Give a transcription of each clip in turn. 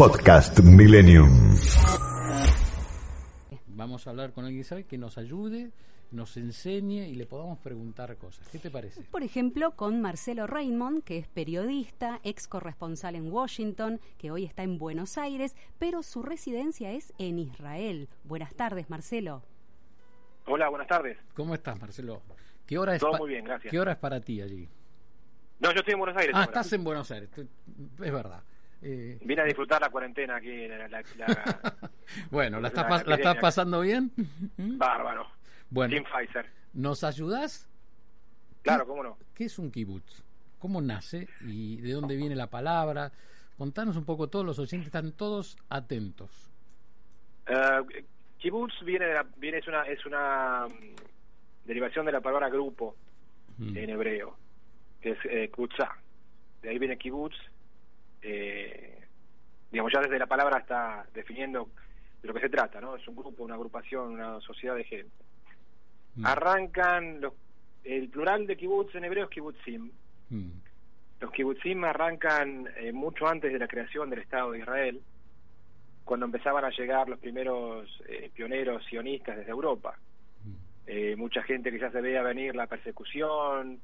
Podcast Millennium. Vamos a hablar con alguien que sabe que nos ayude, nos enseñe y le podamos preguntar cosas. ¿Qué te parece? Por ejemplo, con Marcelo Raymond, que es periodista, ex corresponsal en Washington, que hoy está en Buenos Aires, pero su residencia es en Israel. Buenas tardes, Marcelo. Hola, buenas tardes. ¿Cómo estás, Marcelo? ¿Qué hora es Todo muy bien, gracias. ¿Qué hora es para ti allí? No, yo estoy en Buenos Aires. Ah, ahora. estás en Buenos Aires. Es verdad. Eh, Vine a disfrutar la cuarentena aquí. La, la- la- bueno, ¿la estás, La- pas- la la estás epidemia. pasando bien? Bárbaro. Bueno, Team Pfizer. ¿nos ayudás? Claro, cómo no. ¿Qué es un kibutz? ¿Cómo nace y de dónde viene la palabra? Contanos un poco, todos los oyentes están todos atentos. Eh, kibbutz viene, de la- viene es una es una mm, derivación de la palabra grupo Mm. en hebreo, que es eh, kutzá. De ahí viene kibbutz. Eh, digamos, ya desde la palabra está definiendo de lo que se trata, ¿no? Es un grupo, una agrupación, una sociedad de gente. Mm. Arrancan los, el plural de kibbutz en hebreo es kibbutzim. Mm. Los kibbutzim arrancan eh, mucho antes de la creación del Estado de Israel, cuando empezaban a llegar los primeros eh, pioneros sionistas desde Europa. Mm. Eh, mucha gente que ya se veía venir la persecución,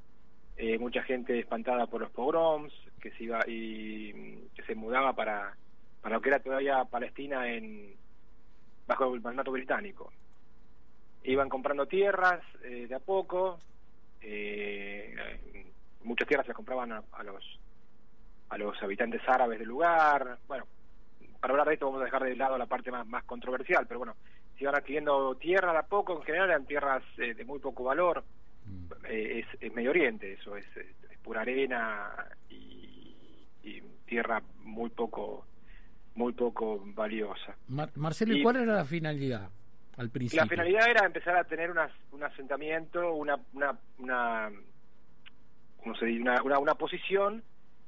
eh, mucha gente espantada por los pogroms, que se iba y mm, que se mudaba para, para lo que era todavía Palestina en bajo el mandato británico. Iban comprando tierras eh, de a poco, eh, muchas tierras se las compraban a, a los a los habitantes árabes del lugar. Bueno, para hablar de esto vamos a dejar de lado la parte más, más controversial, pero bueno, se iban adquiriendo tierra de a poco, en general eran tierras eh, de muy poco valor. Eh, es, es Medio Oriente, eso es, es- pura arena y, y tierra muy poco muy poco valiosa. Mar- Marcelo, ¿y cuál era la finalidad al principio? La finalidad era empezar a tener unas, un asentamiento, una, una, una, ¿cómo se dice? una, una, una posición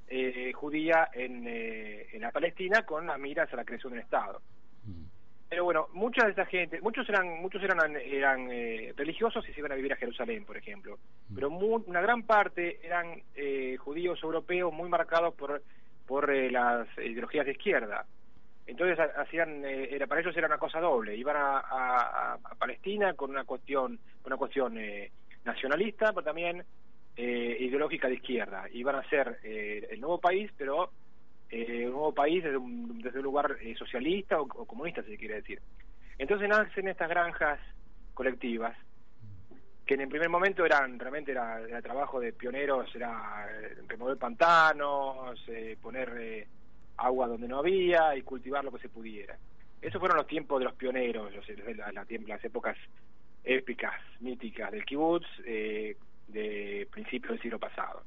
eh, judía en, eh, en la Palestina con las miras a la creación del Estado. Mm. Pero bueno, mucha de esa gente, muchos eran muchos eran eran eh, religiosos y se iban a vivir a Jerusalén, por ejemplo. Pero mu- una gran parte eran eh, judíos europeos muy marcados por por eh, las ideologías de izquierda. Entonces ha- hacían eh, era para ellos era una cosa doble, iban a, a- a Palestina con una cuestión una cuestión eh, nacionalista, pero también eh, ideológica de izquierda. Iban a ser eh, el nuevo país, pero eh, un nuevo país desde un, desde un lugar eh, socialista o, comunista, si se quiere decir. Entonces nacen estas granjas colectivas, que en el primer momento eran realmente era, trabajo de pioneros, era eh, remover pantanos, eh, poner eh, agua donde no había y cultivar lo que se pudiera. Esos fueron los tiempos de los pioneros, la- la- las épocas épicas, míticas del kibutz eh, de principios del siglo pasado.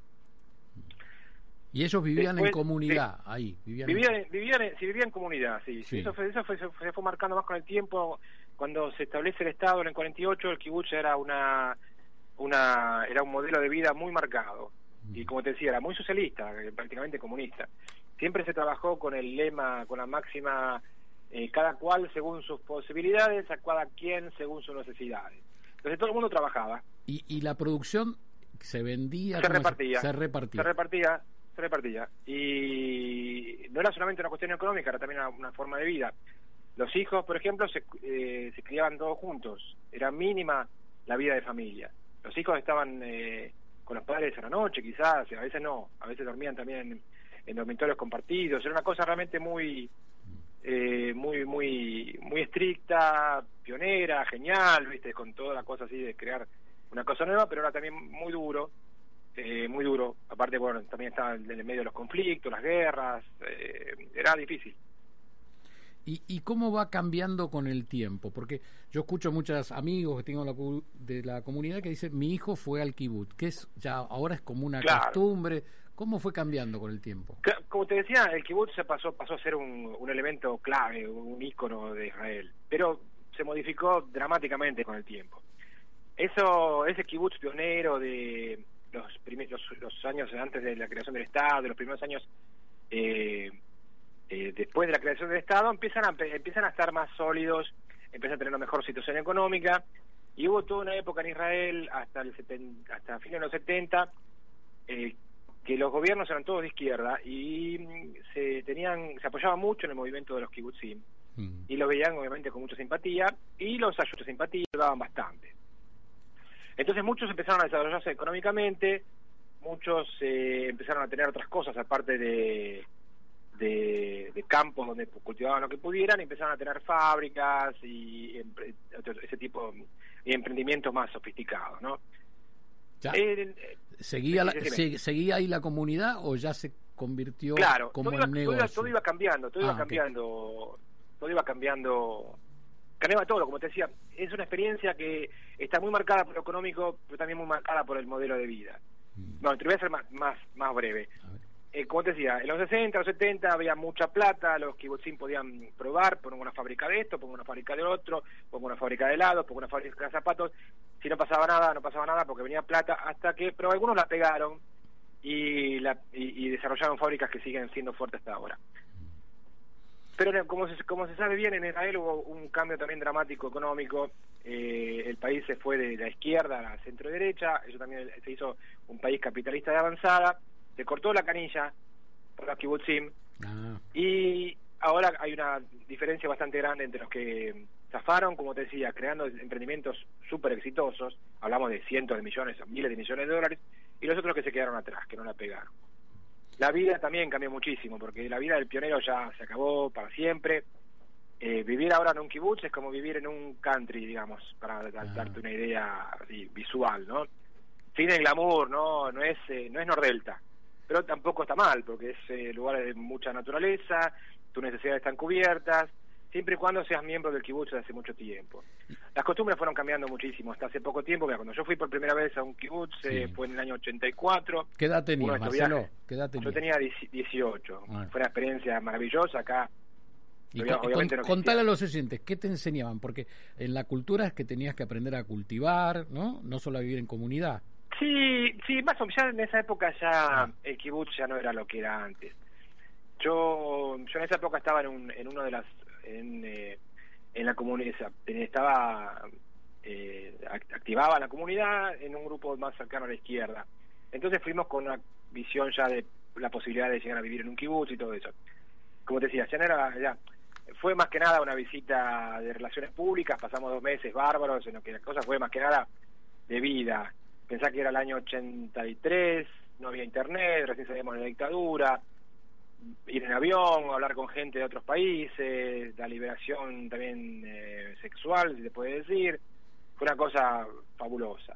Y ellos vivían en comunidad, ahí. Vivían en- Vivían, vivían, en- sí, vivían en comunidad, sí. Sí. Eso, fue, eso fue, se fue- marcando más con el tiempo. Cuando se establece el Estado en el 48, el kibutz era una, una era un modelo de vida muy marcado. Y como te decía, era muy socialista, eh, prácticamente comunista. Siempre se trabajó con el lema, con la máxima, eh, cada cual según sus posibilidades, a cada quien según sus necesidades. Entonces todo el mundo trabajaba. y, y la producción se vendía. se ¿cómo repartía. Se repartía. Se repartía, se repartía. Y no era solamente una cuestión económica, era también una, una forma de vida. Los hijos, por ejemplo, se, eh, se criaban todos juntos. Era mínima la vida de familia. Los hijos estaban eh, con los padres a la noche, quizás, a veces no. A veces dormían también en, en dormitorios compartidos. Era una cosa realmente muy eh, muy muy muy estricta, pionera, genial, viste, con toda la cosa así de crear una cosa nueva, pero era también muy duro, eh, muy duro. Aparte, bueno, también estaba en el medio de los conflictos, las guerras, eh, era difícil. ¿Y, ¿Y cómo va cambiando con el tiempo? Porque yo escucho muchos amigos que tengo la de la comunidad que dicen, mi hijo fue al kibutz, que es ya ahora es como una Claro. costumbre. ¿Cómo fue cambiando con el tiempo? Como te decía, el kibutz se pasó, pasó a ser un, un elemento clave, un ícono de Israel, pero se modificó dramáticamente con el tiempo. Eso, ese kibutz pionero de los, primeros, los, los años antes de la creación del Estado, los primeros años eh, eh, después de la creación del Estado, empiezan a, empiezan a estar más sólidos, empiezan a tener una mejor situación económica, y hubo toda una época en Israel, hasta el seten- hasta fines de los 70, eh, que los gobiernos eran todos de izquierda y mm, se tenían se apoyaban mucho en el movimiento de los kibbutzim Mm. y lo veían obviamente con mucha simpatía y los ayudos de simpatía daban bastante. Entonces muchos empezaron a desarrollarse económicamente, muchos eh, empezaron a tener otras cosas aparte de, de, de campos donde cultivaban lo que pudieran, y empezaron a tener fábricas y empre- ese tipo de emprendimientos más sofisticados, ¿no? Ya, eh, ¿seguía, la- se- ¿Seguía ahí la comunidad o ya se convirtió Claro, como todo iba, en todo iba- negocio? todo iba cambiando, todo Ah, iba ok. cambiando, todo iba cambiando, cambiaba todo, como te decía, es una experiencia que está muy marcada por lo económico, pero también muy marcada por el modelo de vida. Mm. Bueno, te voy a hacer más, más, más breve. Eh, como te decía, en los 60, los 70 había mucha plata, los kibbutzim podían probar, pongo una fábrica de esto, pongo una fábrica de otro, pongo una fábrica de helados, pongo una fábrica de zapatos. Si no pasaba nada, no pasaba nada porque venía plata hasta que, pero algunos la pegaron y, la, y, y desarrollaron fábricas que siguen siendo fuertes hasta ahora. Pero como se, como se sabe bien, en Israel hubo un cambio también dramático económico. Eh, el país se fue de la izquierda a la centro derecha, eso también se hizo un país capitalista de avanzada, se cortó la canilla por los kibbutzim. Ah, y ahora hay una diferencia bastante grande entre los que zafaron, como te decía, creando emprendimientos súper exitosos, hablamos de cientos de millones, miles de millones de dólares, y los otros que se quedaron atrás, que no la pegaron. La vida también cambió muchísimo, porque la vida del pionero ya se acabó para siempre. Eh, vivir ahora en un kibutz es como vivir en un country, digamos, para da- Ah. darte una idea así, visual, ¿no? Sin el glamour, ¿no? No es, eh, no es Nordelta, pero tampoco está mal, porque es eh, lugar de mucha naturaleza, tus necesidades están cubiertas, siempre y cuando seas miembro del kibutz desde hace mucho tiempo. Las costumbres fueron cambiando muchísimo, hasta hace poco tiempo, mira, cuando yo fui por primera vez a un kibutz, eh, Sí. fue en el año 84, ¿Qué edad tenías, Marcelo? ¿Qué edad tenías? yo tenía 10 18, Ah. fue una experiencia maravillosa acá. Y con- no contale a los oyentes, ¿qué te enseñaban? Porque en la cultura es que tenías que aprender a cultivar, ¿no? No solo a vivir en comunidad. Sí, sí, más o menos, ya en esa época ya el kibutz ya no era lo que era antes. Yo, yo en esa época estaba en, un, en uno de las, en, eh, en la comunidad, estaba, eh, act- activaba la comunidad en un grupo más cercano a la izquierda. Entonces fuimos con una visión ya de la posibilidad de llegar a vivir en un kibutz y todo eso. Como te decía, ya no era, ya, fue más que nada una visita de relaciones públicas, pasamos dos meses bárbaros, en lo que la cosa fue más que nada de vida. Pensá que era el año 83, no había internet, recién salíamos de la dictadura, ir en avión, hablar con gente de otros países, la liberación también eh, sexual, si se puede decir, fue una cosa fabulosa.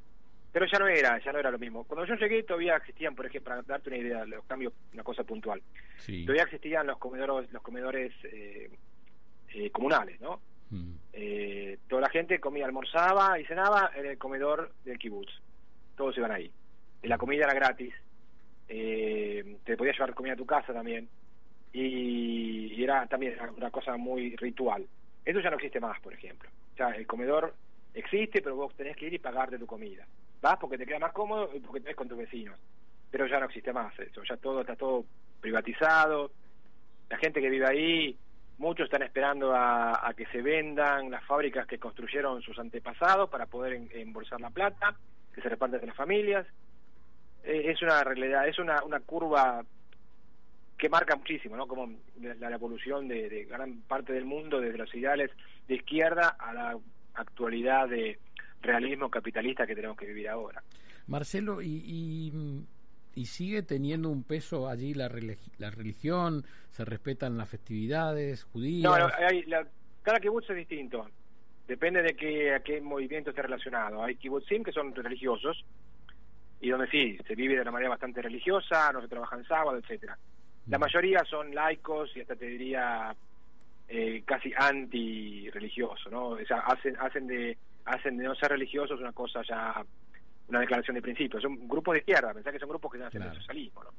Pero ya no era, ya no era lo mismo. Cuando yo llegué todavía existían, por ejemplo, para darte una idea, los cambios, una cosa puntual, Sí. todavía existían los comedores, los comedores eh, eh, comunales, ¿no? Mm. Eh, toda la gente comía, almorzaba y cenaba en el comedor del kibutz. Todos iban ahí. Y la comida era gratis. Eh, te podías llevar comida a tu casa también. Y, era también una cosa muy ritual. Eso ya no existe más, por ejemplo. O sea, el comedor existe, pero vos tenés que ir y pagarte tu comida. Vas porque te queda más cómodo y porque tenés con tus vecinos. Pero ya no existe más eso. Ya todo está todo privatizado. La gente que vive ahí Muchos están esperando a, que se vendan las fábricas que construyeron sus antepasados para poder embolsar la plata, que se reparten entre las familias. Eh, es una realidad, es una, una curva que marca muchísimo, ¿no? Como la, la evolución de, de gran parte del mundo desde los ideales de izquierda a la actualidad de realismo capitalista que tenemos que vivir ahora. Marcelo, y, y, y sigue teniendo un peso allí la, religi- la religión? ¿Se respetan las festividades judías? No, no, hay, la, cada kibutz es distinto. Depende de qué, a qué movimiento esté relacionado. Hay kibbutzim que son religiosos y donde sí, se vive de una manera bastante religiosa, no se trabaja en sábado, etcétera. La mayoría son laicos y hasta te diría eh, casi anti-religioso, ¿no? O sea, hacen, hacen, de, hacen de no ser religiosos una cosa ya, una declaración de principio. Son grupos de izquierda, pensá que son grupos que hacen Claro. el socialismo, ¿no?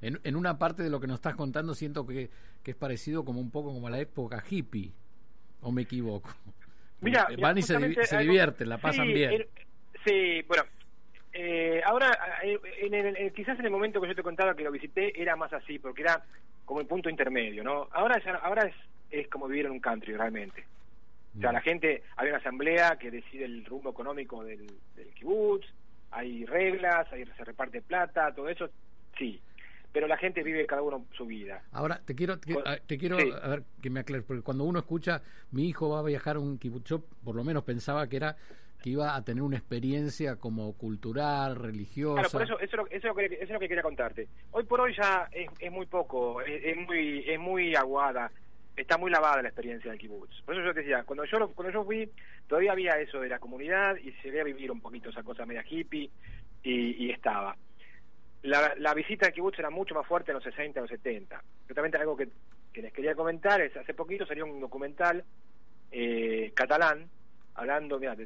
En, en una parte de lo que nos estás contando siento que, que es parecido como un poco como a la época hippie, ¿o me equivoco? Mira, Eh, mira, Van y se, se algo- divierten, la pasan sí, bien. el- sí, bueno, eh, ahora eh, en el- en- quizás en el momento que yo te contaba que lo visité era más así, porque era como el punto intermedio, ¿no? Ahora ya, ahora es, es como vivir en un country realmente. O sea, Mm. la gente, hay una asamblea que decide el rumbo económico del, del kibutz, hay reglas, ahí se reparte plata, todo eso, sí. pero la gente vive cada uno su vida. Ahora, te quiero, te, quiero a ver, que me aclares, porque cuando uno escucha, mi hijo va a viajar a un kibbutz, yo por lo menos pensaba que era que iba a tener una experiencia como cultural, religiosa. Claro, por eso, eso, es lo, que, es lo que quería contarte. Hoy por hoy ya es, es muy poco, es, muy es muy aguada, está muy lavada la experiencia del kibutz. Por eso yo te decía, cuando yo cuando yo fui, todavía había eso de la comunidad y se veía vivir un poquito esa cosa media hippie y, y estaba. La, la, visita al kibutz era mucho más fuerte en los 60, en los 70. Yo algo que, que les quería comentar es, hace poquito salió un documental eh, catalán hablando, mira,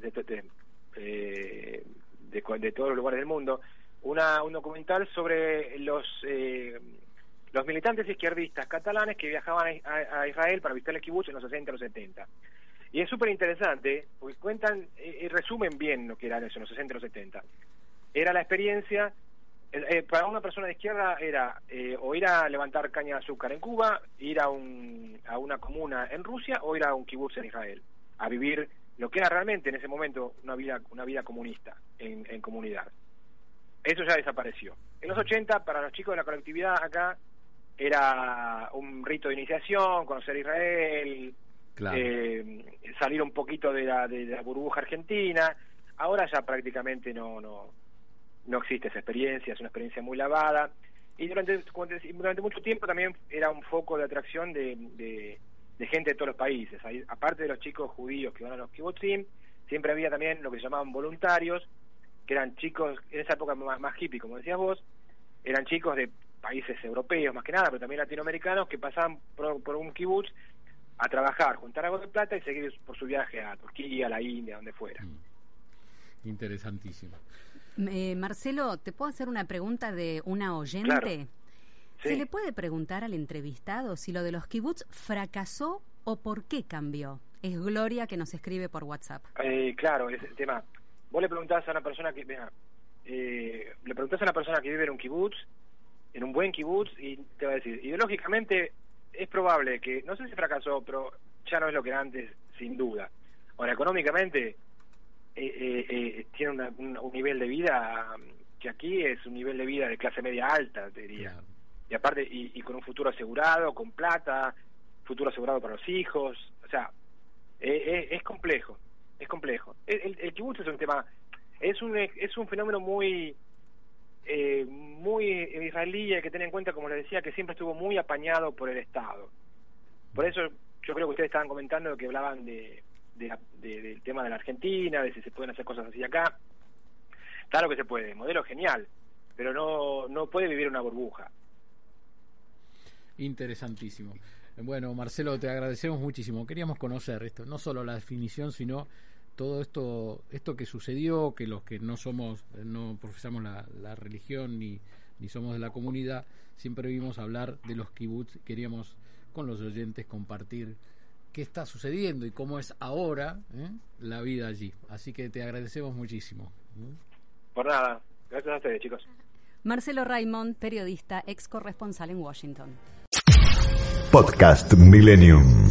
eh, de, todos los lugares del mundo, una, un documental sobre los eh, los militantes izquierdistas catalanes que viajaban a, Israel para visitar el kibbutz en los 60 y los 70. Y es súper interesante, porque cuentan y resumen bien lo que eran eso en los 60 y los 70. Era la experiencia, eh, para una persona de izquierda era o ir a levantar caña de azúcar en Cuba, ir a, un, a una comuna en Rusia o ir a un kibbutz en Israel, a vivir lo que era realmente en ese momento una vida, una vida comunista en, en comunidad. Eso ya desapareció. En los 80, para los chicos de la colectividad acá, era un rito de iniciación, conocer Israel, eh, salir un poquito de la, de la burbuja argentina. Ahora ya prácticamente no, no, no existe esa experiencia, es una experiencia muy lavada. Y durante, durante mucho tiempo también era un foco de atracción de de gente de todos los países. aparte de los chicos judíos que van a los kibbutzim, siempre había también lo que se llamaban voluntarios, que eran chicos, en esa época más, más hippie, como decías vos, eran chicos de países europeos más que nada, pero también latinoamericanos que pasaban por, un kibutz a trabajar, juntar algo de plata y seguir por su viaje a Turquía, a la India, donde fuera. Mm. Interesantísimo. Eh, Marcelo, ¿te puedo hacer una pregunta de una oyente? ¿Se le puede preguntar al entrevistado si lo de los kibbutz fracasó o por qué cambió? Es Gloria que nos escribe por WhatsApp. Eh, claro, ese tema. Vos le preguntás a una persona que, eh, le preguntás a una persona que vive en un kibutz, en un buen kibutz, y te va a decir, ideológicamente es probable que, no sé si fracasó, pero ya no es lo que era antes, sin duda. Ahora, económicamente eh, eh, tiene un, nivel de vida que aquí es un nivel de vida de clase media alta, te diría y aparte y, con un futuro asegurado, con plata, futuro asegurado para los hijos, o sea, eh, eh, es complejo, es complejo. El, el, kibutz es un tema, es un es un fenómeno muy eh, muy israelí hay que tener en cuenta, como les decía, que siempre estuvo muy apañado por el Estado. Por eso yo creo que ustedes estaban comentando que hablaban de, del tema de la Argentina, de si se pueden hacer cosas así acá. Claro que se puede, modelo genial, pero no, no puede vivir una burbuja. Interesantísimo. Bueno, Marcelo, te agradecemos muchísimo. Queríamos conocer esto, no solo la definición, sino todo esto, esto que sucedió, que los que no somos, no profesamos la, religión ni, ni somos de la comunidad, siempre vimos hablar de los kibbutz. Queríamos con los oyentes compartir qué está sucediendo y cómo es ahora ¿eh? la vida allí. Así que te agradecemos muchísimo. Por nada, gracias a ustedes, chicos. Marcelo Raymond, periodista, ex corresponsal en Washington. Podcast Millennium.